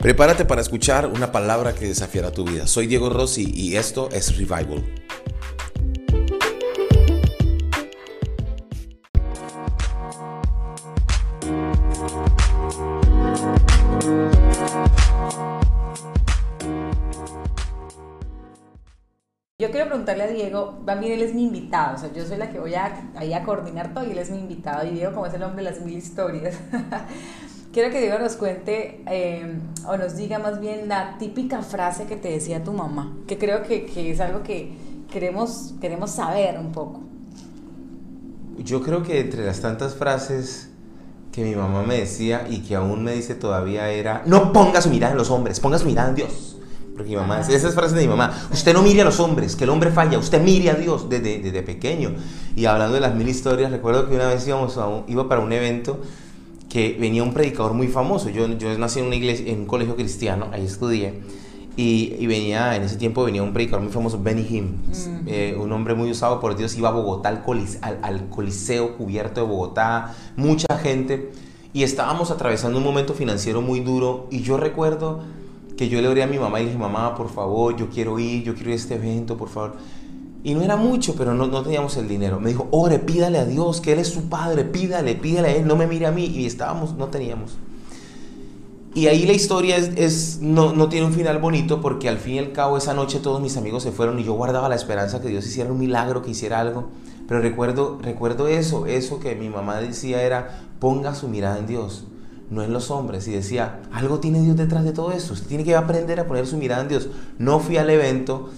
Prepárate para escuchar una palabra que desafiará tu vida. Soy Diego Rossi y esto es Revival. Yo quiero preguntarle a Diego, también él es mi invitado, o sea, yo soy la que voy a, ahí a coordinar todo y él es mi invitado. Y Diego, como es el hombre de las mil historias, quiero que Diego nos cuente eh, o nos diga más bien la típica frase que te decía tu mamá, que creo que, que es algo que queremos, queremos saber un poco. Yo creo que entre las tantas frases que mi mamá me decía y que aún me dice todavía era, no ponga su mirada en los hombres, ponga su mirada en Dios. Porque mi mamá, esas frases de mi mamá, usted no mire a los hombres, que el hombre falla, usted mire a Dios desde, desde pequeño. Y hablando de las mil historias, recuerdo que una vez íbamos a un, iba para un evento que venía un predicador muy famoso. Yo, yo nací en una iglesia, en un colegio cristiano, ahí estudié. Y, y venía, en ese tiempo venía un predicador muy famoso, Benny Hinn, eh, un hombre muy usado por Dios, iba a Bogotá, al, colis, al, al Coliseo cubierto de Bogotá, mucha gente. Y estábamos atravesando un momento financiero muy duro. Y yo recuerdo que yo le oré a mi mamá y le dije, mamá, por favor, yo quiero ir, yo quiero ir a este evento, por favor. Y no era mucho, pero no, no teníamos el dinero. Me dijo, ore, pídale a Dios, que Él es su Padre, pídale, pídale a Él, no me mire a mí. Y estábamos, no teníamos. Y ahí la historia es, es, no, no tiene un final bonito porque al fin y al cabo esa noche todos mis amigos se fueron y yo guardaba la esperanza que Dios hiciera un milagro, que hiciera algo. Pero recuerdo, recuerdo eso, eso que mi mamá decía era, ponga su mirada en Dios no en los hombres. Y decía, algo tiene Dios detrás de todo esto. Usted tiene que aprender a poner su mirada en Dios. No fui al evento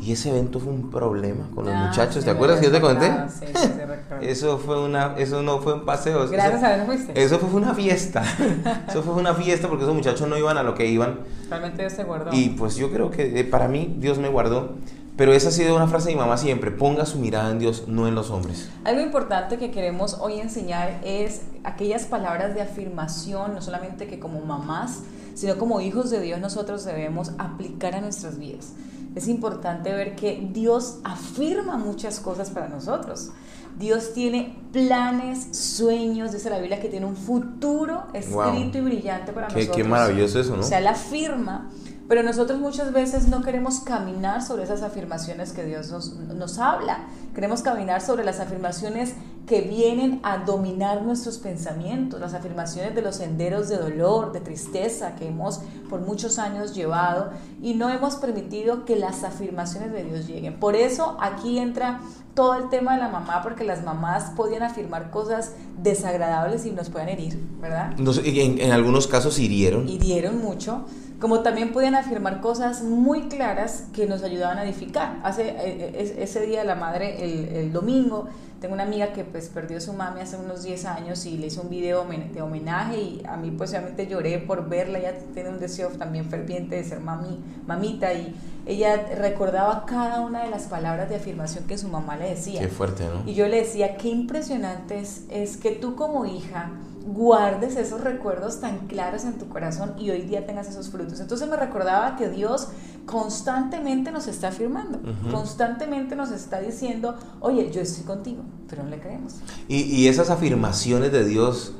y ese evento fue un problema con los Ah, muchachos. ¿Te acuerdas que yo te conté? Sí, sí. Eso fue una, eso no fue un paseo. Gracias eso, a Dios fuiste. Eso fue una fiesta. eso fue una fiesta porque esos muchachos no iban a lo que iban. Realmente Dios te guardó. Y pues yo creo que eh, para mí Dios me guardó. Pero esa ha sido una frase de mi mamá siempre, ponga su mirada en Dios, no en los hombres. Algo importante que queremos hoy enseñar es aquellas palabras de afirmación, no solamente que como mamás, sino como hijos de Dios nosotros debemos aplicar a nuestras vidas. Es importante ver que Dios afirma muchas cosas para nosotros. Dios tiene planes, sueños, dice la Biblia que tiene un futuro escrito Wow. y brillante para Qué, nosotros. qué maravilloso eso, ¿no? O sea, la afirma, pero nosotros muchas veces no queremos caminar sobre esas afirmaciones que Dios nos, nos habla. Queremos caminar sobre las afirmaciones que vienen a dominar nuestros pensamientos, las afirmaciones de los senderos de dolor, de tristeza que hemos por muchos años llevado y no hemos permitido que las afirmaciones de Dios lleguen. Por eso aquí entra todo el tema de la mamá, porque las mamás podían afirmar cosas desagradables y nos pueden herir, ¿verdad? En, en algunos casos hirieron. hirieron mucho, como también podían afirmar cosas muy claras que nos ayudaban a edificar. Hace eh, es- ese día de la madre, el, el domingo, tengo una amiga que pues perdió a su mami hace unos 10 años y le hizo un video de homenaje y a mí pues obviamente lloré por verla, ella tiene un deseo también ferviente de ser mami, mamita y ella recordaba cada una de las palabras de afirmación que su mamá le decía. Qué fuerte, ¿no? Y yo le decía, qué impresionante es, es que tú como hija guardes esos recuerdos tan claros en tu corazón y hoy día tengas esos frutos. Entonces me recordaba que Dios constantemente nos está afirmando, constantemente nos está diciendo, oye, yo estoy contigo, pero no le creemos. Y, y esas afirmaciones de Dios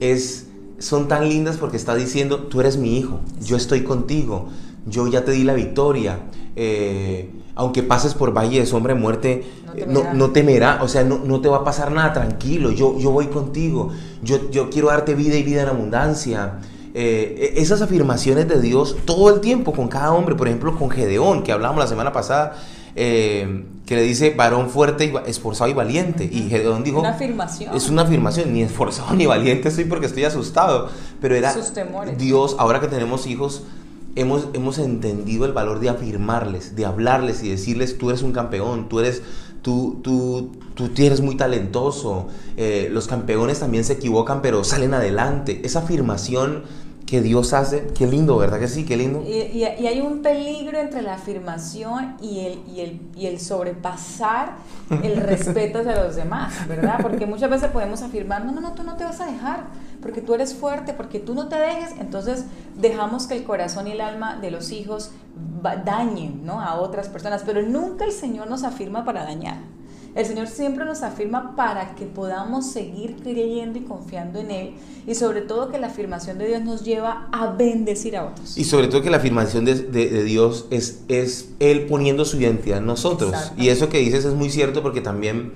es, son tan lindas porque está diciendo, tú eres mi hijo, yo estoy contigo, yo ya te di la victoria. eh, aunque pases por valle de sombra de muerte, No eh, temerá. no, no temerá, o sea, no, no te va a pasar nada, tranquilo, yo, yo voy contigo, yo, yo quiero darte vida y vida en abundancia. Eh, e- esas afirmaciones de Dios todo el tiempo con cada hombre, por ejemplo con Gedeón, que hablábamos la semana pasada, eh, que le dice varón fuerte, y esforzado y valiente. Y Gedeón dijo, Una afirmación. es una afirmación, ni esforzado ni valiente estoy porque estoy asustado. Pero era Sus temores. Dios, ahora que tenemos hijos, hemos, hemos entendido el valor de afirmarles, de hablarles y decirles, tú eres un campeón, tú eres, tú, tú, tú eres muy talentoso. Eh, los campeones también se equivocan, pero salen adelante. Esa afirmación que Dios hace, qué lindo, ¿verdad que sí? Qué lindo. Y, y- y hay un peligro entre la afirmación y el, y el, y el sobrepasar el respeto hacia los demás, ¿verdad? Porque muchas veces podemos afirmar, no, no, no, tú no te vas a dejar, porque tú eres fuerte, porque tú no te dejes, entonces dejamos que el corazón y el alma de los hijos dañen ¿no? a otras personas, pero nunca el Señor nos afirma para dañar. El Señor siempre nos afirma para que podamos seguir creyendo y confiando en Él y sobre todo que la afirmación de Dios nos lleva a bendecir a otros. Y sobre todo que la afirmación de, de- de Dios es, es Él poniendo su identidad en nosotros. Y eso que dices es muy cierto porque también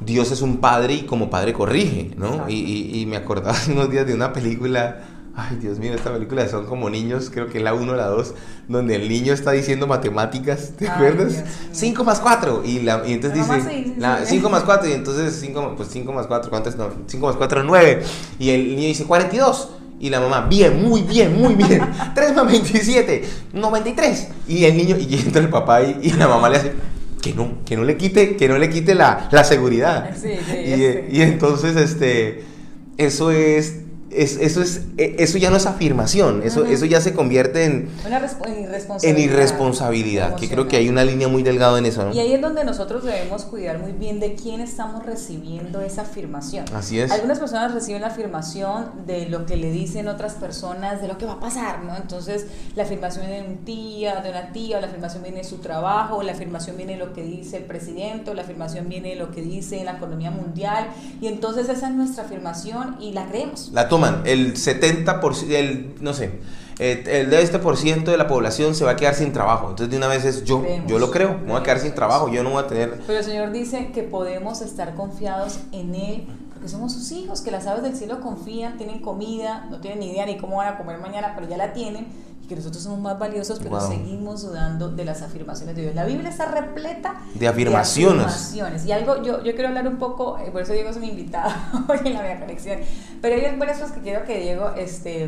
Dios es un padre y como padre corrige, ¿no? Y, y- y me acordaba hace unos días de una película, ay Dios mío, esta película son como niños, creo que es la 1 o la 2, donde el niño está diciendo matemáticas, ¿te Ay, acuerdas? Dios mío. 5 más 4 y, la, y entonces La dice sí, sí, la- sí. 5 más 4 y entonces 5 pues 5 más 4, ¿cuánto es? No, 5 más 4 9 y el niño dice 42 y la mamá, bien, muy bien, muy bien. 3 más 27, 93. Y el niño, y entra el papá y, y la mamá le hace, que no, que no le quite, que no le quite la, la seguridad. Sí, sí, y, sí. y entonces, este, eso es, es- eso es, e- eso ya no es afirmación, eso, eso ya se convierte en, Una resp- en irresponsabilidad. en irresponsabilidad, que creo que hay una línea muy delgada en eso, ¿no? Y ahí es donde nosotros debemos cuidar muy bien de quién estamos recibiendo esa afirmación. Así es. Algunas personas reciben la afirmación de lo que le dicen otras personas, de lo que va a pasar, ¿no? Entonces, la afirmación viene de un tía, de una tía, o la afirmación viene de su trabajo, o la afirmación viene de lo que dice el presidente, o la afirmación viene de lo que dice la economía mundial, y entonces esa es nuestra afirmación y la creemos. La toman, el 70%, el, no sé, eh, el de este por ciento de la población se va a quedar sin trabajo. Entonces de una vez es yo, Creemos, yo lo creo, me voy a quedar sin trabajo, yo no voy a tener... Pero el Señor dice que podemos estar confiados en Él porque somos sus hijos, que las aves del cielo confían, tienen comida, no tienen ni idea ni cómo van a comer mañana, pero ya la tienen, que nosotros somos más valiosos, pero Wow. seguimos dudando de las afirmaciones de Dios. La Biblia está repleta De afirmaciones. afirmaciones. Y algo, yo, yo quiero hablar un poco, eh, por eso Diego es mi invitado hoy en la Vía Conexión, pero hay varias cosas que quiero que Diego, este,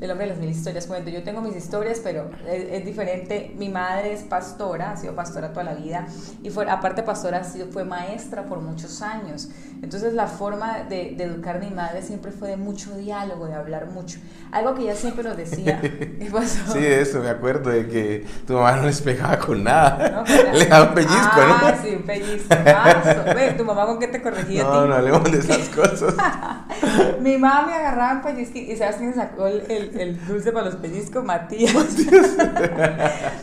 el hombre de las mil historias, cuente. Yo tengo mis historias, pero es, es diferente. Mi madre es pastora, ha sido pastora toda la vida, y fue, aparte pastora, fue maestra por muchos años. Entonces la forma de, de educar a mi madre siempre fue de mucho diálogo, de hablar mucho. Algo que ella siempre nos decía, ¿qué pasó? Sí, eso me acuerdo de que tu mamá no les pegaba con nada. Le daba un pellizco, ah, ¿no? sí, un pellizcazo. Ve, ¿Tu mamá con qué te corregía a No, ti? no hablemos de esas cosas. Mi mamá me agarraba un pellizco y ¿sabes quién sacó el, el- el dulce para los pellizcos? Matías.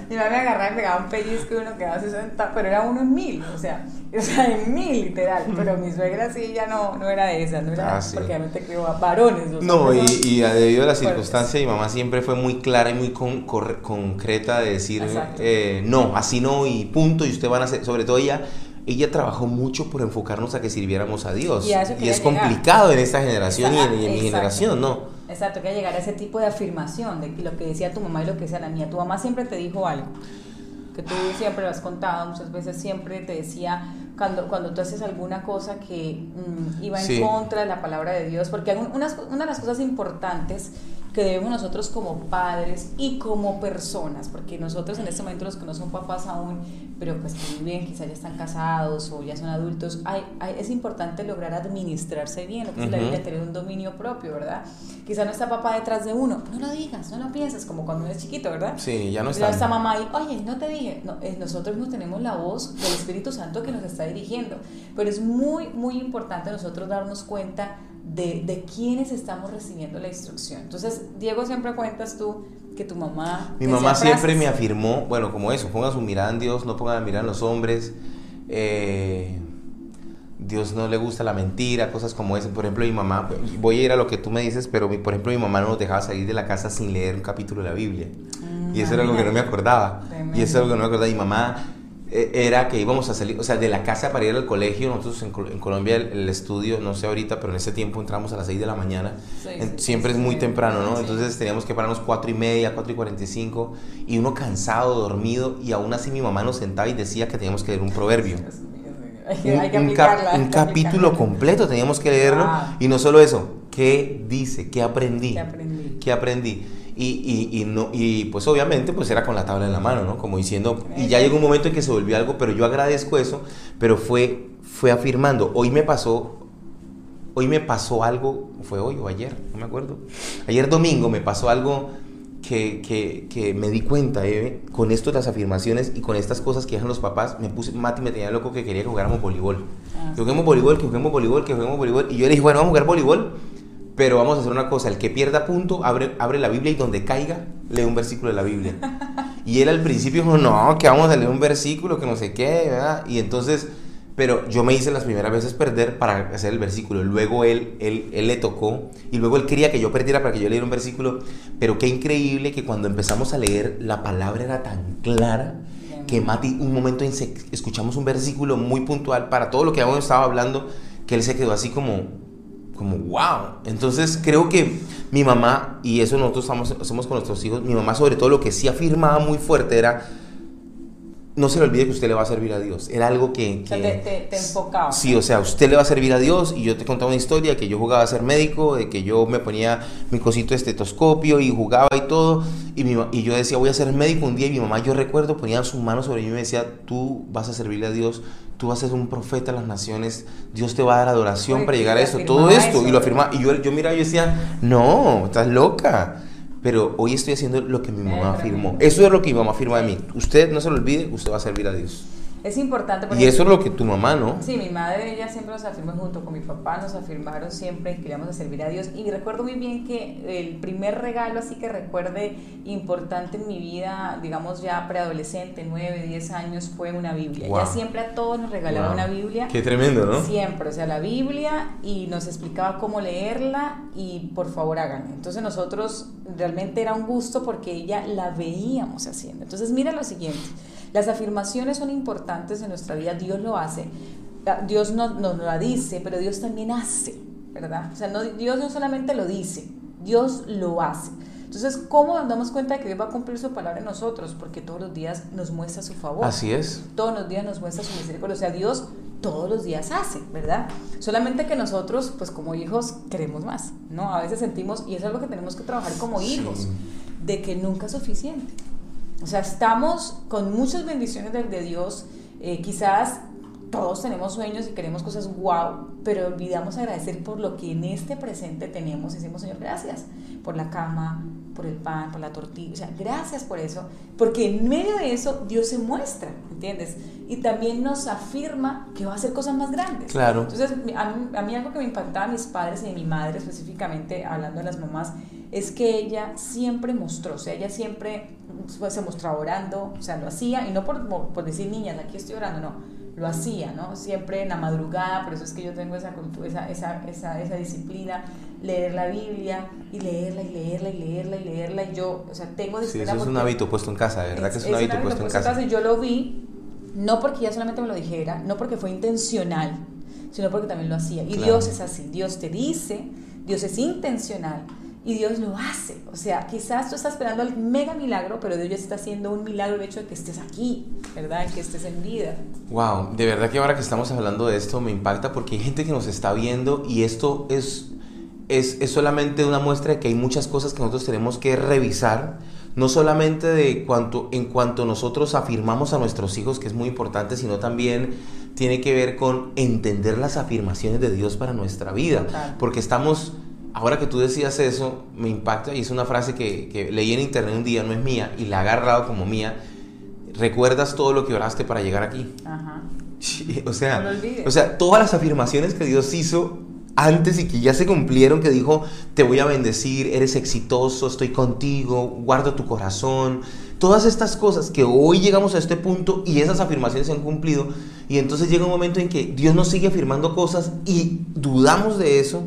Mi mamá me agarraba y pegaba un pellizco y uno quedaba 60, pero era uno en mil, o sea, o sea, en mil literal. Pero mi suegra sí ya no, no era de esas, no era, Ah, sí. porque obviamente crió a varones. los No, y, y debido a la circunstancia, mi mamá siempre fue muy clara y muy con- concreta de decir, Exacto. eh, no, así no y punto, y usted van a hacer, sobre todo ella, ella trabajó mucho por enfocarnos a que sirviéramos a Dios. Y a Y es llegar. complicado en esta generación y en, en mi Exacto. generación, ¿no? Exacto, que llegar a ese tipo de afirmación de lo que decía tu mamá y lo que decía la mía. Tu mamá siempre te dijo algo, que tú siempre lo has contado, muchas veces siempre te decía cuando, cuando tú haces alguna cosa que mm, iba en Sí. contra de la palabra de Dios, porque una de las cosas importantes que debemos nosotros como padres y como personas, porque nosotros en este momento los que no son papás aún, pero pues que bien, quizás ya están casados o ya son adultos, hay, hay- es importante lograr administrarse bien, lo que es la. Biblia, tener un dominio propio, ¿verdad? Quizás no está papá detrás de uno, no lo digas, no lo pienses, como cuando uno es chiquito, ¿verdad? Sí, ya no está. está mamá ahí, oye, no te dije, no, eh, nosotros no tenemos la voz del Espíritu Santo que nos está dirigiendo, pero es muy, muy importante nosotros darnos cuenta de, de quiénes estamos recibiendo la instrucción. Entonces, Diego, siempre cuentas tú que tu mamá... Mi mamá siempre me afirmó, bueno, como eso, pongan su mirada en Dios, no pongan la mirada en los hombres. eh, Dios no le gusta la mentira, cosas como eso. Por ejemplo, mi mamá, voy a ir a lo que tú me dices, pero mi- por ejemplo, mi mamá no nos dejaba salir de la casa sin leer un capítulo de la Biblia. Mm, Y eso era algo que no me acordaba. Tremendo. Y eso era algo que no me acordaba. Mi mamá era que íbamos a salir, o sea, de la casa para ir al colegio. Nosotros en, en Colombia el, el estudio, no sé ahorita, pero en ese tiempo entramos a las 6 de la mañana. Sí, En- sí, siempre sí, es muy temprano, ¿no? Entonces teníamos que pararnos 4 y media, 4 y 45. Y uno cansado, dormido. Y aún así mi mamá nos sentaba y decía que teníamos que leer un proverbio. Hay que, Un, hay que un cap- aplicarla. hay un que capítulo completo teníamos que leerlo. Ah. Y no solo eso, ¿qué dice? ¿Qué aprendí? ¿Qué aprendí? ¿Qué aprendí? Y, y, y, no, y pues obviamente pues era con la tabla en la mano, ¿no? Como diciendo, y ya llegó un momento en que se volvió algo, pero yo agradezco eso, pero fue, fue afirmando, hoy me pasó, hoy me pasó algo, fue hoy o ayer, no me acuerdo, ayer domingo me pasó algo que, que, que me di cuenta, Eve, con esto las afirmaciones y con estas cosas que dejan los papás, me puse, Mati me tenía loco que quería que jugáramos voleibol. Ah, Que juguemos voleibol, que juguemos voleibol, que juguemos voleibol. Y yo le dije, bueno, vamos a jugar voleibol, pero vamos a hacer una cosa, el que pierda punto, abre, abre la Biblia y donde caiga, lee un versículo de la Biblia. Y él al principio dijo, no, que vamos a leer un versículo, que no sé qué, ¿verdad? Y entonces Pero yo me hice las primeras veces perder para hacer el versículo. Luego él, él, él le tocó y luego él quería que yo perdiera para que yo leyera un versículo. Pero qué increíble que cuando empezamos a leer la palabra era tan clara que Mati, un momento escuchamos un versículo muy puntual para todo lo que habíamos estado hablando, que él se quedó así como, como wow. Entonces creo que mi mamá, y eso nosotros estamos, hacemos con nuestros hijos, mi mamá sobre todo lo que sí afirmaba muy fuerte era, no se le olvide que usted le va a servir a Dios. Era algo que... O sea, que- te, te, te enfocaba. Sí, o sea, usted le va a servir a Dios y yo te contaba una historia que yo jugaba a ser médico, de que yo me ponía mi cosito de estetoscopio y jugaba y todo, y, mi y yo decía, voy a ser médico un día y mi mamá, yo recuerdo, ponía sus manos sobre mí y me decía, tú vas a servirle a Dios, tú vas a ser un profeta a las naciones, Dios te va a dar adoración Oye, para llegar a eso, todo esto, eso, y lo afirmaba, y yo, yo miraba y yo decía, no, estás loca. Pero hoy estoy haciendo lo que mi mamá afirmó. Eso es lo que mi mamá afirma de mí. Usted no se lo olvide, usted va a servir a Dios. Es importante. por Y eso es lo que tu mamá, ¿no? Sí, mi madre, ella siempre nos afirmó junto con mi papá, nos afirmaron siempre que íbamos a servir a Dios. Y recuerdo muy bien que el primer regalo, así que recuerde importante en mi vida, digamos ya preadolescente, 9, 10 años, fue una Biblia. Wow. Ella siempre a todos nos regalaba Wow. una Biblia. Qué tremendo, ¿no? Siempre, o sea, la Biblia y nos explicaba cómo leerla y por favor háganlo. Entonces nosotros realmente era un gusto porque ella la veíamos haciendo. Entonces mira lo siguiente, las afirmaciones son importantes en nuestra vida, Dios lo hace, Ah, Dios nos no, la dice, pero Dios también hace, ¿verdad? O sea, no, Dios no solamente lo dice, Dios lo hace. Entonces, ¿cómo nos damos cuenta de que Dios va a cumplir su palabra en nosotros? Porque todos los días nos muestra su favor Así es. todos los días nos muestra su misericordia. O sea, Dios todos los días hace, ¿verdad? Solamente que nosotros, pues como hijos, queremos más, ¿no? A veces sentimos, y eso es algo que tenemos que trabajar como Sí. hijos, de que nunca es suficiente. O sea, estamos con muchas bendiciones de, de Dios, eh, quizás todos tenemos sueños y queremos cosas wow, pero olvidamos agradecer por lo que en este presente tenemos. Y decimos, Señor, gracias por la cama, por el pan, por la tortilla. O sea, gracias por eso, porque en medio de eso Dios se muestra, ¿entiendes? Y también nos afirma que va a hacer cosas más grandes. Claro. Entonces, a mí, a mí algo que me impactaba a mis padres y de mi madre específicamente, hablando de las mamás, es que ella siempre mostró, o sea, ella siempre pues, se mostraba orando, o sea, lo hacía, y no por, por decir niñas, aquí estoy orando, no, lo hacía, ¿no? Siempre en la madrugada, por eso es que yo tengo esa, esa, esa, esa, esa disciplina, leer la Biblia y leerla y leerla y leerla y leerla, y yo, o sea, tengo Sí, disciplina. eso es un hábito puesto en casa, verdad que es un es hábito puesto en casa. Y yo lo vi, no porque ella solamente me lo dijera, no porque fue intencional, sino porque también lo hacía. Y Claro. Dios es así, Dios te dice, Dios es intencional y Dios lo hace. O sea, quizás tú estás esperando el mega milagro, pero Dios ya está haciendo un milagro el hecho de que estés aquí, ¿verdad? Que estés en vida. Wow, de verdad que ahora que estamos hablando de esto me impacta porque hay gente que nos está viendo y esto es, es, es solamente una muestra de que hay muchas cosas que nosotros tenemos que revisar, no solamente de cuanto, en cuanto nosotros afirmamos a nuestros hijos, que es muy importante, sino también tiene que ver con entender las afirmaciones de Dios para nuestra vida, porque estamos... Ahora que tú decías eso, me impacta y es una frase que, que leí en internet un día, no es mía, y la he agarrado como mía. ¿Recuerdas todo lo que oraste para llegar aquí? Ajá. Sí, o sea, No o sea, todas las afirmaciones que Dios hizo antes y que ya se cumplieron, que dijo, te voy a bendecir, eres exitoso, estoy contigo, guardo tu corazón, todas estas cosas que hoy llegamos a este punto y esas afirmaciones se han cumplido y entonces llega un momento en que Dios nos sigue afirmando cosas y dudamos de eso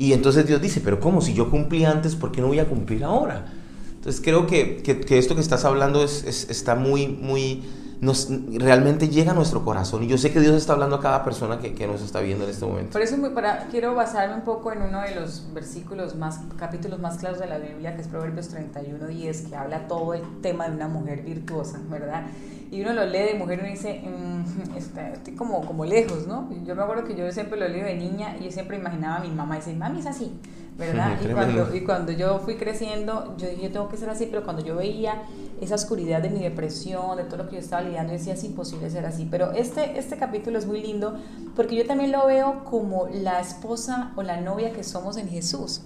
y entonces Dios dice, pero ¿cómo? Si yo cumplí antes, ¿por qué no voy a cumplir ahora? Entonces creo que, que- esto que estás hablando es- está muy, muy, nos, realmente llega a nuestro corazón. Y yo sé que Dios está hablando a cada persona que, que nos está viendo en este momento. Por eso para, quiero basarme un poco en uno de los versículos más, capítulos más claros de la Biblia, que es Proverbios 31, 10, que habla todo el tema de una mujer virtuosa, ¿verdad? Y uno lo lee de mujer y uno dice, "Mm, está- estoy como, como lejos, ¿no? Yo me acuerdo que yo siempre lo leí de niña y yo siempre imaginaba a mi mamá y decía, mami es así, ¿verdad? Ujú, y, cuando, y cuando yo fui creciendo, yo dije, yo tengo que ser así, pero cuando yo veía esa oscuridad de mi depresión, de todo lo que yo estaba lidiando, decía, es imposible ser así. Pero este, este capítulo es muy lindo porque yo también lo veo como la esposa o la novia que somos en Jesús.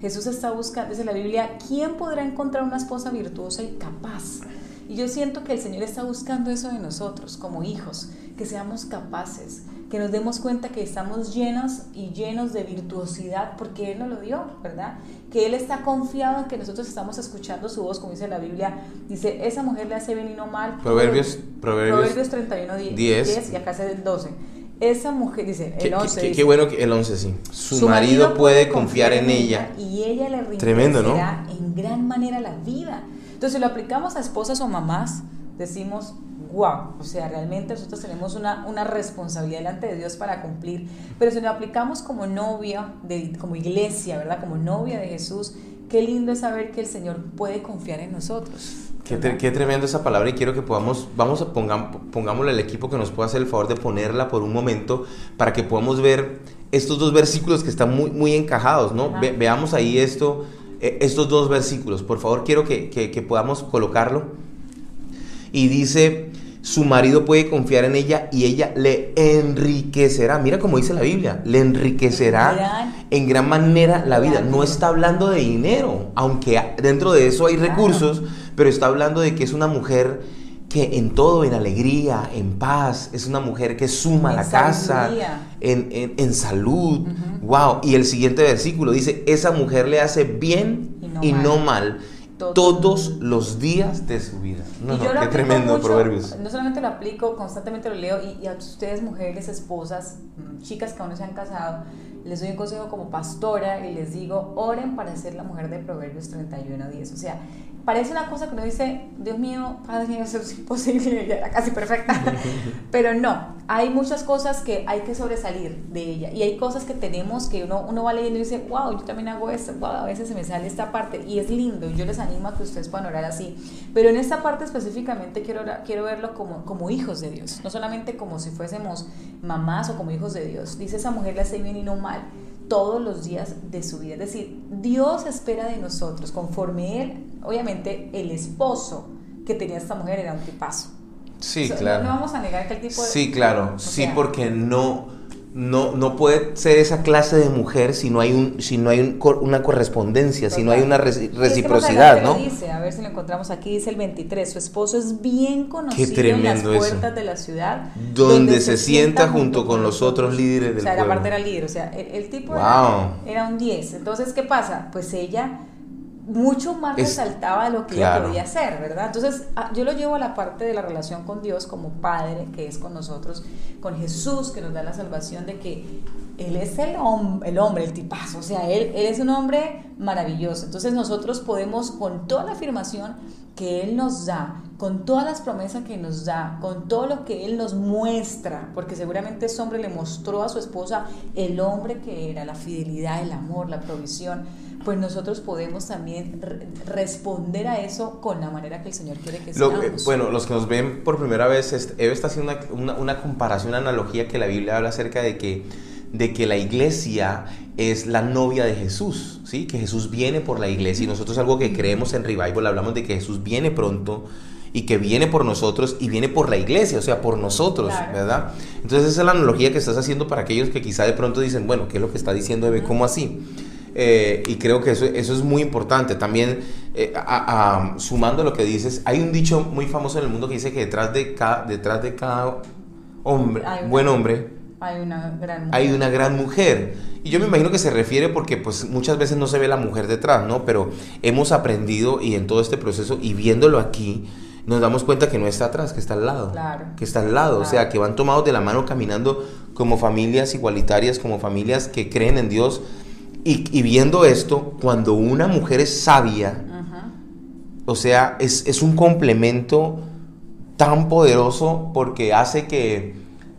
Jesús está buscando, dice la Biblia, ¿quién podrá encontrar una esposa virtuosa y capaz? Y yo siento que el Señor está buscando eso de nosotros como hijos, que seamos capaces, que nos demos cuenta que estamos llenos y llenos de virtuosidad porque Él nos lo dio, ¿verdad? Que Él está confiado en que nosotros estamos escuchando su voz, como dice la Biblia. Dice, esa mujer le hace bien y no mal. Proverbios, Proverbios, Proverbios 31, 10, 10 y acá es el 12. Esa mujer, dice, el 11. Qué, dice, bueno que el 11, sí. Su, marido, puede confiar en ella. Y ella le Tremendo, ¿no? en gran manera la vida. Entonces, si lo aplicamos a esposas o mamás, decimos, wow, o sea, realmente nosotros tenemos una, una responsabilidad delante de Dios para cumplir, pero si lo aplicamos como novia, de, como iglesia, ¿verdad? Como novia de Jesús, qué lindo es saber que el Señor puede confiar en nosotros. Qué, qué, tremendo esa palabra y quiero que podamos, vamos a pongamos, pongámosle al equipo que nos pueda hacer el favor de ponerla por un momento para que podamos ver estos dos versículos que están muy, muy encajados, ¿no? veamos ahí esto, eh, estos dos versículos. Por favor, quiero que, que, que podamos colocarlo. Y dice, su marido puede confiar en ella y ella le enriquecerá. Mira como dice la Biblia, le enriquecerá en gran manera la vida. No está hablando de dinero, aunque dentro de eso hay recursos, pero está hablando de que es una mujer que en todo, en alegría, en paz, es una mujer que suma la casa, en, salud. Wow. Y el siguiente versículo dice, esa mujer le hace bien y no, mal todos, los días de su vida. No, no, qué tremendo proverbios. No solamente lo aplico, constantemente lo leo y, a ustedes mujeres, esposas, mm, chicas que aún no se han casado, les doy un consejo como pastora y les digo, oren para ser la mujer de Proverbios 31 a 10. O sea, parece una cosa que uno dice, Dios mío, Padre mío, eso es imposible, ya era casi perfecta. Pero no, hay muchas cosas que hay que sobresalir de ella. Y hay cosas que tenemos que uno, uno va leyendo y dice, wow, yo también hago esto, wow, a veces se me sale esta parte. Y es lindo, yo les animo a que ustedes puedan orar así. Pero en esta parte específicamente quiero, quiero verlo como, como hijos de Dios, no solamente como si fuésemos mamás o como hijos de Dios. Dice esa mujer le hace bien y no mal todos los días de su vida. Es decir, Dios espera de nosotros, conforme Él, obviamente el esposo que tenía esta mujer era un tipazo. Sí, claro. No, vamos a negar que el tipo... Sí, claro, sí, porque no no, no puede ser esa clase de mujer si no hay, un, si no hay una correspondencia, si no hay una reciprocidad, ¿no? Dice, a ver si lo encontramos aquí, dice el 23, su esposo es bien conocido en las puertas de la ciudad. Donde, se, sienta junto con los otros líderes del O sea, la parte era líder, o sea, el, tipo era, era un 10. Entonces, ¿qué pasa? Pues ella mucho más resaltaba lo que ella podía hacer, ¿verdad? Entonces, ah, yo lo llevo a la parte de la relación con Dios como Padre, que es con nosotros, con Jesús, que nos da la salvación de que Él es el, el hombre, el tipazo, o sea, él, él es un hombre maravilloso. Entonces, nosotros podemos, con toda la afirmación que Él nos da, con todas las promesas que nos da, con todo lo que Él nos muestra, porque seguramente ese hombre le mostró a su esposa el hombre que era, la fidelidad, el amor, la provisión pues nosotros podemos también responder a eso con la manera que el Señor quiere que seamos. bueno, los que nos ven por primera vez, Eve está haciendo una, una, comparación, una analogía que la Biblia habla acerca de que, de que la iglesia es la novia de Jesús, ¿sí? que Jesús viene por la iglesia y nosotros algo que creemos en Revival, hablamos de que Jesús viene pronto y que viene por nosotros y viene por la iglesia, o sea, por nosotros, ¿verdad? Entonces esa es la analogía que estás haciendo para aquellos que quizá de pronto dicen, bueno, ¿qué es lo que está diciendo Eve? ¿Cómo así? Eh, y creo que eso, eso, es muy importante. También, eh, sumando lo que dices, hay un dicho muy famoso en el mundo que dice que detrás de cada, detrás de cada hombre, buen hombre, hay una gran mujer. Hay una gran mujer. Y yo me imagino que se refiere porque pues muchas veces no se ve la mujer detrás, ¿no? Pero hemos aprendido y en todo este proceso y viéndolo aquí, nos damos cuenta que no está atrás, que está al lado. Claro. Que está al lado. O sea, que van tomados de la mano caminando como familias igualitarias, como familias que creen en Dios y, viendo esto, cuando una mujer es sabia, o sea, es, un complemento tan poderoso porque hace que,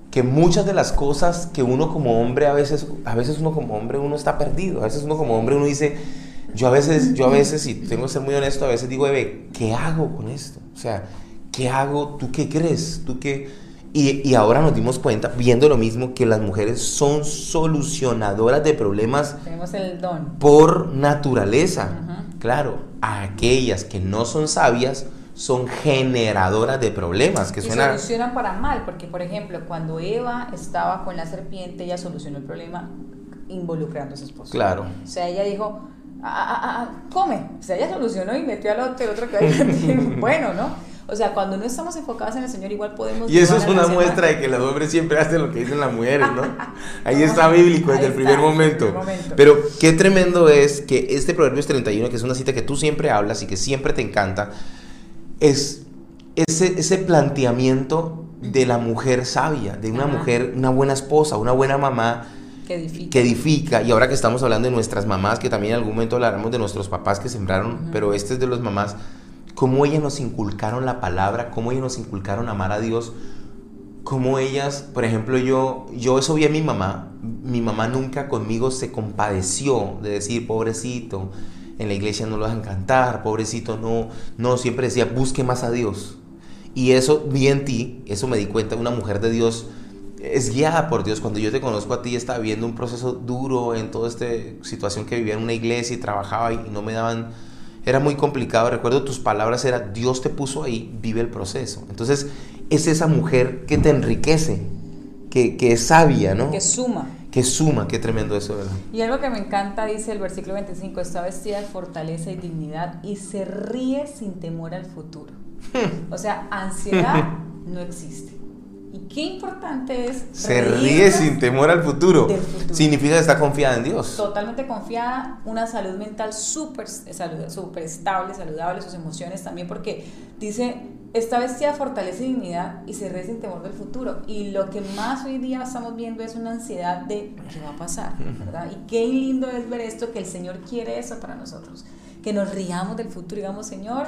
que, muchas de las cosas que uno como hombre, a veces, a veces uno como hombre, uno está perdido. A veces uno como hombre, uno dice, yo a veces, yo a veces, y tengo que ser muy honesto, a veces digo, Eve, ¿qué hago con esto? O sea, ¿qué hago? ¿Tú qué crees? ¿Tú qué? Y, ahora nos dimos cuenta, viendo lo mismo, que las mujeres son solucionadoras de problemas Tenemos el don. por naturaleza. Claro, aquellas que no son sabias son generadoras de problemas. Que y solucionan para mal, porque por ejemplo, cuando Eva estaba con la serpiente, ella solucionó el problema involucrando a su esposo. Claro. O sea, ella dijo, ah, ah, ah, come. O sea, ella solucionó y metió al otro, el otro que bueno, ¿no? O sea, cuando no estamos enfocados en el Señor, igual podemos... Y eso es una muestra de que los hombres siempre hacen lo que dicen las mujeres, ¿no? Ahí está bíblico desde el primer momento. Pero qué tremendo es que este Proverbios 31, que es una cita que tú siempre hablas y que siempre te encanta, es ese, ese planteamiento de la mujer sabia, de una Ajá. mujer, una buena esposa, una buena mamá, Que edifica. que edifica, y ahora que estamos hablando de nuestras mamás, que también en algún momento hablaremos de nuestros papás que sembraron, Ujú. pero este es de los mamás, cómo ellas nos inculcaron la palabra, cómo ellas nos inculcaron amar a Dios, cómo ellas, por ejemplo, yo, yo eso vi a mi mamá, mi mamá nunca conmigo se compadeció de decir, pobrecito, en la iglesia no lo dejan cantar, pobrecito, no, no, siempre decía, busque más a Dios. Y eso vi en ti, eso me di cuenta, una mujer de Dios es guiada por Dios. Cuando yo te conozco a ti, estaba viviendo un proceso duro en toda esta situación que vivía en una iglesia y trabajaba y no me daban, era muy complicado. Recuerdo tus palabras, era Dios te puso ahí, vive el proceso. Entonces, es esa mujer que te enriquece, que, que es sabia, ¿no? Que suma. Que suma, qué tremendo eso, ¿verdad? Y algo que me encanta, dice el versículo 25, está vestida de fortaleza y dignidad y se ríe sin temor al futuro. O sea, ansiedad no existe. Y qué importante es... Se ríe sin temor al futuro. futuro. Significa que está confiada en Dios. Totalmente confiada, una salud mental súper salud- súper estable, saludable, sus emociones también, porque dice, de fortaleza y dignidad y se ríe sin temor del futuro. Y lo que más hoy día estamos viendo es una ansiedad de qué va a pasar, ¿verdad? Y qué lindo es ver esto, que el Señor quiere eso para nosotros, que nos riamos del futuro y digamos, Señor,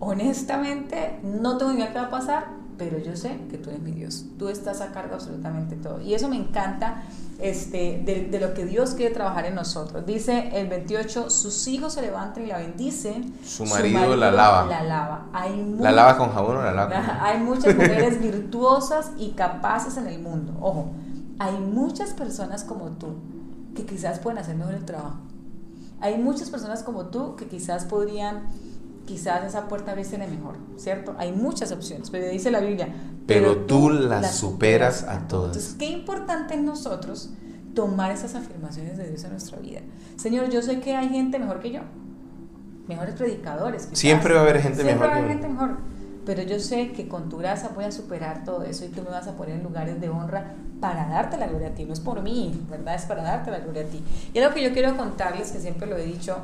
honestamente, no tengo idea qué va a pasar, pero yo sé que tú eres mi Dios. Tú estás a cargo de absolutamente todo. Y eso me encanta este, de, de lo que Dios quiere trabajar en nosotros. Dice el 28, sus hijos se levantan y la bendicen. Su marido la lava. La lava. Hay ¿La lava con jabón o la lava con Hay muchas mujeres virtuosas y capaces en el mundo. Ojo, hay muchas personas como tú que quizás pueden hacer mejor el trabajo. Hay muchas personas como tú que quizás podrían, quizás esa puerta abrirse mejor, ¿cierto? Hay muchas opciones, pero dice la Biblia. Pero tú las superas a todas. Entonces, qué importante en nosotros tomar esas afirmaciones de Dios en nuestra vida. Señor, yo sé que hay gente mejor que yo, mejores predicadores. quizás. Siempre va a haber gente Siempre mejor va a haber gente mejor. Pero yo sé que con tu gracia voy a superar todo eso y tú me vas a poner en lugares de honra para darte la gloria a ti. No es por mí, ¿verdad? Es para darte la gloria a ti. Y algo que yo quiero contarles, que siempre lo he dicho,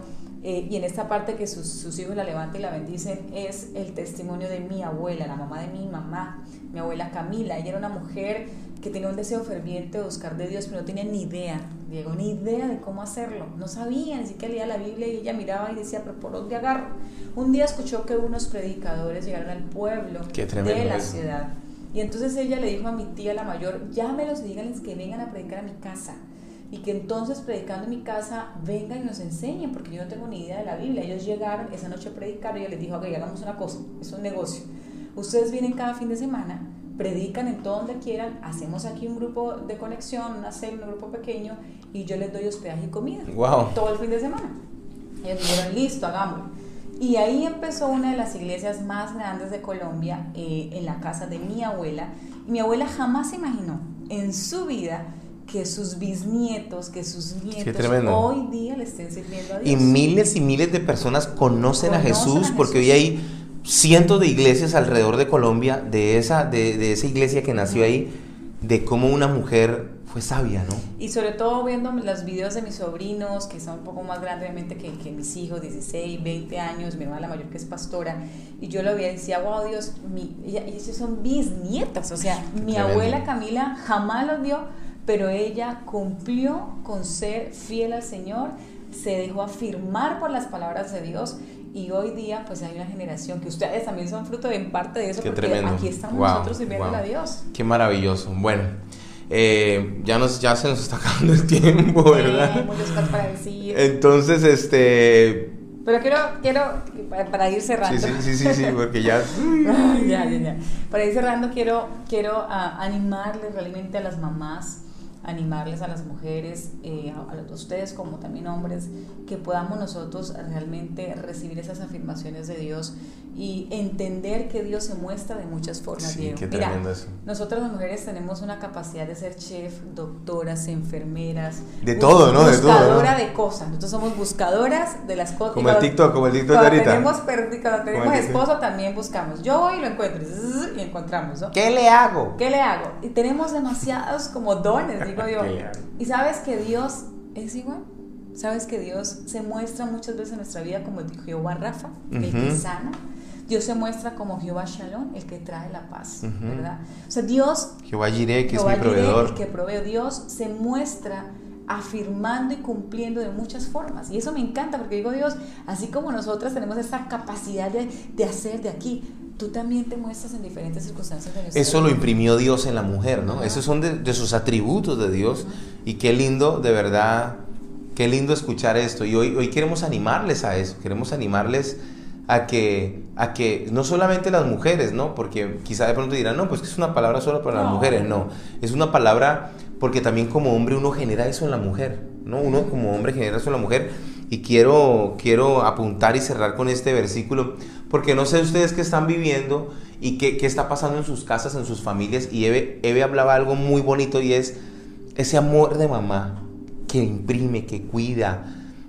eh, y en esta parte que sus, sus hijos la levantan y la bendicen, es el testimonio de mi abuela, la mamá de mi mamá, mi abuela Camila. Ella era una mujer que tenía un deseo ferviente de buscar de Dios, pero no tenía ni idea, Diego, ni idea de cómo hacerlo. No sabía, ni siquiera leía la Biblia y ella miraba y decía, pero ¿por dónde agarro? Un día escuchó que unos predicadores llegaron al pueblo de la eso. ciudad. Y entonces ella le dijo a mi tía, la mayor, llámelos y díganles que vengan a predicar a mi casa. Y que entonces predicando en mi casa vengan y nos enseñen, porque yo no tengo ni idea de la Biblia. Ellos llegaron esa noche a predicar y ella les dijo, ok, hagamos una cosa, es un negocio. Ustedes vienen cada fin de semana, predican en todo donde quieran, hacemos aquí un grupo de conexión, una célula, un grupo pequeño, y yo les doy hospedaje y comida. Wow. Todo el fin de semana. Y ellos dijeron, listo, hagámoslo. Y ahí empezó una de las iglesias más grandes de Colombia, eh, en la casa de mi abuela. Y mi abuela jamás se imaginó en su vida que sus bisnietos, que sus nietos hoy día le estén sirviendo a Dios. Y miles y miles de personas conocen, a, Jesús a porque hoy hay cientos de iglesias alrededor de Colombia, de esa, de, de esa iglesia que nació ahí, de cómo una mujer fue sabia, ¿no? Y sobre todo viendo los videos de mis sobrinos, que son un poco más grandes obviamente que, que mis hijos, 16, 20 años, mi hermana la mayor que es pastora, y yo lo veía y decía, wow Dios, mi, ella- ellos son bisnietas, o sea, mi abuela Camila jamás los dio, pero ella cumplió con ser fiel al Señor, se dejó afirmar por las palabras de Dios, y hoy día pues hay una generación que ustedes también son fruto de en parte de eso, Qué porque tremendo. aquí estamos Wow, nosotros sirviéndole wow. a Dios. Qué maravilloso. Bueno, eh, ya, nos, ya se nos está acabando el tiempo, ¿verdad? Eh, muchas cosas para decir. Entonces, este... Pero quiero, quiero para, ir cerrando. Sí, sí, sí, sí, sí, porque ya... ya, ya, ya. Para ir cerrando, quiero, quiero ah, animarles realmente a las mamás animarles a las mujeres, eh, a, a ustedes como también hombres, que podamos nosotros realmente recibir esas afirmaciones de Dios y entender que Dios se muestra de muchas formas, Sí, Diego. qué Mira, tremendo eso. nosotras las mujeres tenemos una capacidad de ser chef, doctoras, enfermeras. De todo, ¿no? De todo, ¿no? Buscadora de cosas. Nosotros somos buscadoras de las cosas. Como el TikTok, como el TikTok de ahorita. tenemos, cuando tenemos esposo también buscamos. Yo voy y lo encuentro y encontramos, ¿no? ¿Qué le hago? ¿Qué le hago? Y tenemos demasiados como dones, digo yo. Y sabes que Dios es igual. Sabes que Dios se muestra muchas veces en nuestra vida como el Jehová Rafa, el que sana. Dios se muestra como Jehová Shalom, el que trae la paz, Ujú. ¿verdad? O sea, Dios Jehová Jireh, que es Jehová mi Jireh, proveedor. el que provee. Dios se muestra afirmando y cumpliendo de muchas formas. Y eso me encanta porque digo, Dios, así como nosotras tenemos esa capacidad de, de hacer de aquí, tú también te muestras en diferentes circunstancias de nuestra Eso lo imprimió Dios en la mujer, ¿no? Ajá. Esos son de, de sus atributos de Dios. Y qué lindo, de verdad, qué lindo escuchar esto. Y hoy, hoy queremos animarles a eso, queremos animarles a que, a que no solamente las mujeres, ¿no? Porque quizá de pronto dirán, no, pues que es una palabra solo para las mujeres. No, es una palabra porque también como hombre uno genera eso en la mujer, ¿no? Uno como hombre genera eso en la mujer. Y quiero, quiero apuntar y cerrar con este versículo, porque no sé ustedes qué están viviendo y qué, qué está pasando en sus casas, en sus familias. Y Eve, Eve hablaba algo muy bonito y es ese amor de mamá que imprime, que cuida.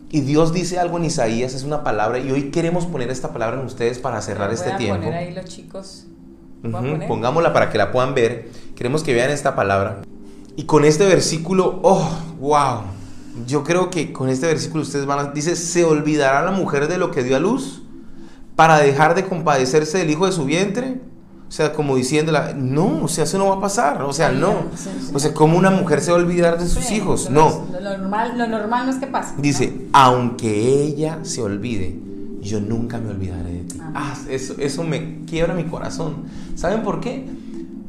Y Dios dice algo en Isaías, es una palabra, y hoy queremos poner esta palabra en ustedes para cerrar Voy este a tiempo. poner ahí los chicos. Ujú, poner. Pongámosla para que la puedan ver. Queremos que vean esta palabra. Y con este versículo, oh, wow. Yo creo que con este versículo ustedes van a... Dice, se olvidará la mujer de lo que dio a luz para dejar de compadecerse del hijo de su vientre. O sea, como diciéndola, no, o sea, eso no va a pasar. O sea, no. sí, sí. O sea, ¿cómo una mujer se va a olvidar de sus hijos? No. Lo normal, lo normal no es que pase. ¿no? Dice, aunque ella se olvide, yo nunca me olvidaré de ti. Amén. Ah, eso, eso me quiebra mi corazón. ¿Saben por qué?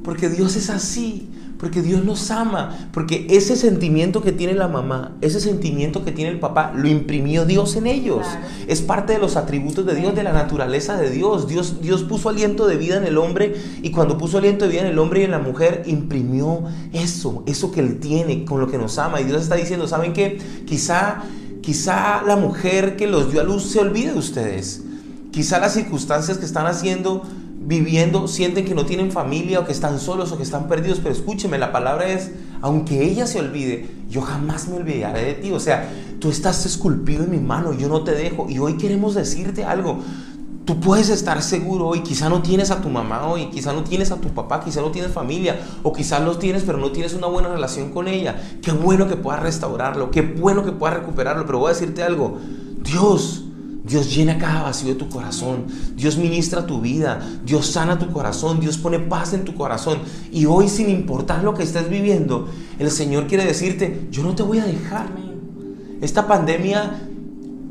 Porque Dios es así, porque Dios nos ama, porque ese sentimiento que tiene la mamá, ese sentimiento que tiene el papá, lo imprimió Dios en ellos. Claro. Es parte de los atributos de Dios, de la naturaleza de Dios. Dios. Dios puso aliento de vida en el hombre y cuando puso aliento de vida en el hombre y en la mujer, imprimió eso, eso que Él tiene, con lo que nos ama. Y Dios está diciendo, ¿saben qué? Quizá, quizá la mujer que los dio a luz se olvide de ustedes. Quizá las circunstancias que están haciendo, viviendo, sienten que no tienen familia o que están solos o que están perdidos. Pero escúcheme, la palabra es, aunque ella se olvide, yo jamás me olvidaré de ti. O sea, tú estás esculpido en mi mano, yo no te dejo. Y hoy queremos decirte algo. Tú puedes estar seguro hoy, quizá no tienes a tu mamá hoy, quizá no tienes a tu papá, quizá no tienes familia, o quizá los tienes pero no tienes una buena relación con ella. Qué bueno que puedas restaurarlo, qué bueno que puedas recuperarlo, pero voy a decirte algo, Dios, Dios llena cada vacío de tu corazón, Dios ministra tu vida, Dios sana tu corazón, Dios pone paz en tu corazón. Y hoy sin importar lo que estés viviendo, el Señor quiere decirte, yo no te voy a dejar. Esta pandemia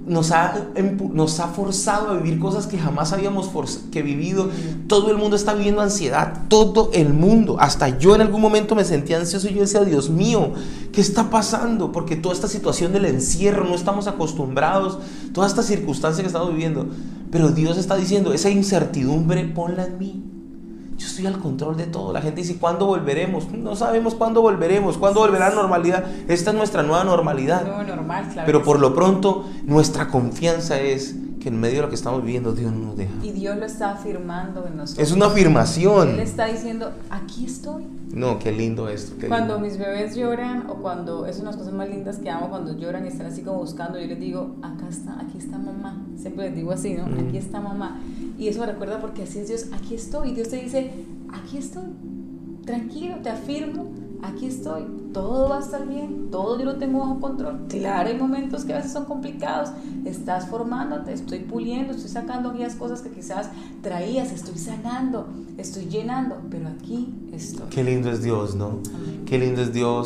nos ha, nos ha forzado a vivir cosas que jamás habíamos que vivido. Todo el mundo está viviendo ansiedad, todo el mundo. Hasta yo en algún momento me sentía ansioso y yo decía, Dios mío, ¿qué está pasando? Porque toda esta situación del encierro, no estamos acostumbrados, toda esta circunstancia que estamos viviendo. Pero Dios está diciendo, esa incertidumbre ponla en mí. Yo estoy al control de todo. La gente dice, ¿cuándo volveremos? No sabemos cuándo volveremos, cuándo volverá la normalidad. Esta es nuestra nueva normalidad. No, normal, claro. Pero por sí. lo pronto, nuestra confianza es que en medio de lo que estamos viviendo, Dios no nos deja. Y Dios lo está afirmando en nosotros. Es una Él afirmación. está diciendo, aquí estoy. No, qué lindo esto. qué Cuando lindo. mis bebés lloran o cuando es unas cosas más lindas que amo cuando lloran y están así como buscando, yo les digo, acá está, aquí está mamá. Siempre les digo así, ¿no? Mm. Aquí está mamá. Y eso me recuerda porque así es Dios, aquí estoy. Y Dios te dice, aquí estoy. Tranquilo, te afirmo, aquí estoy. Todo va a estar bien, todo yo lo tengo bajo control. Claro, hay momentos que a veces son complicados. Estás formándote, estoy puliendo, estoy sacando aquellas cosas que quizás traías, estoy sanando, estoy llenando, pero aquí estoy. Qué lindo es Dios, ¿no? Amén. Qué lindo es Dios.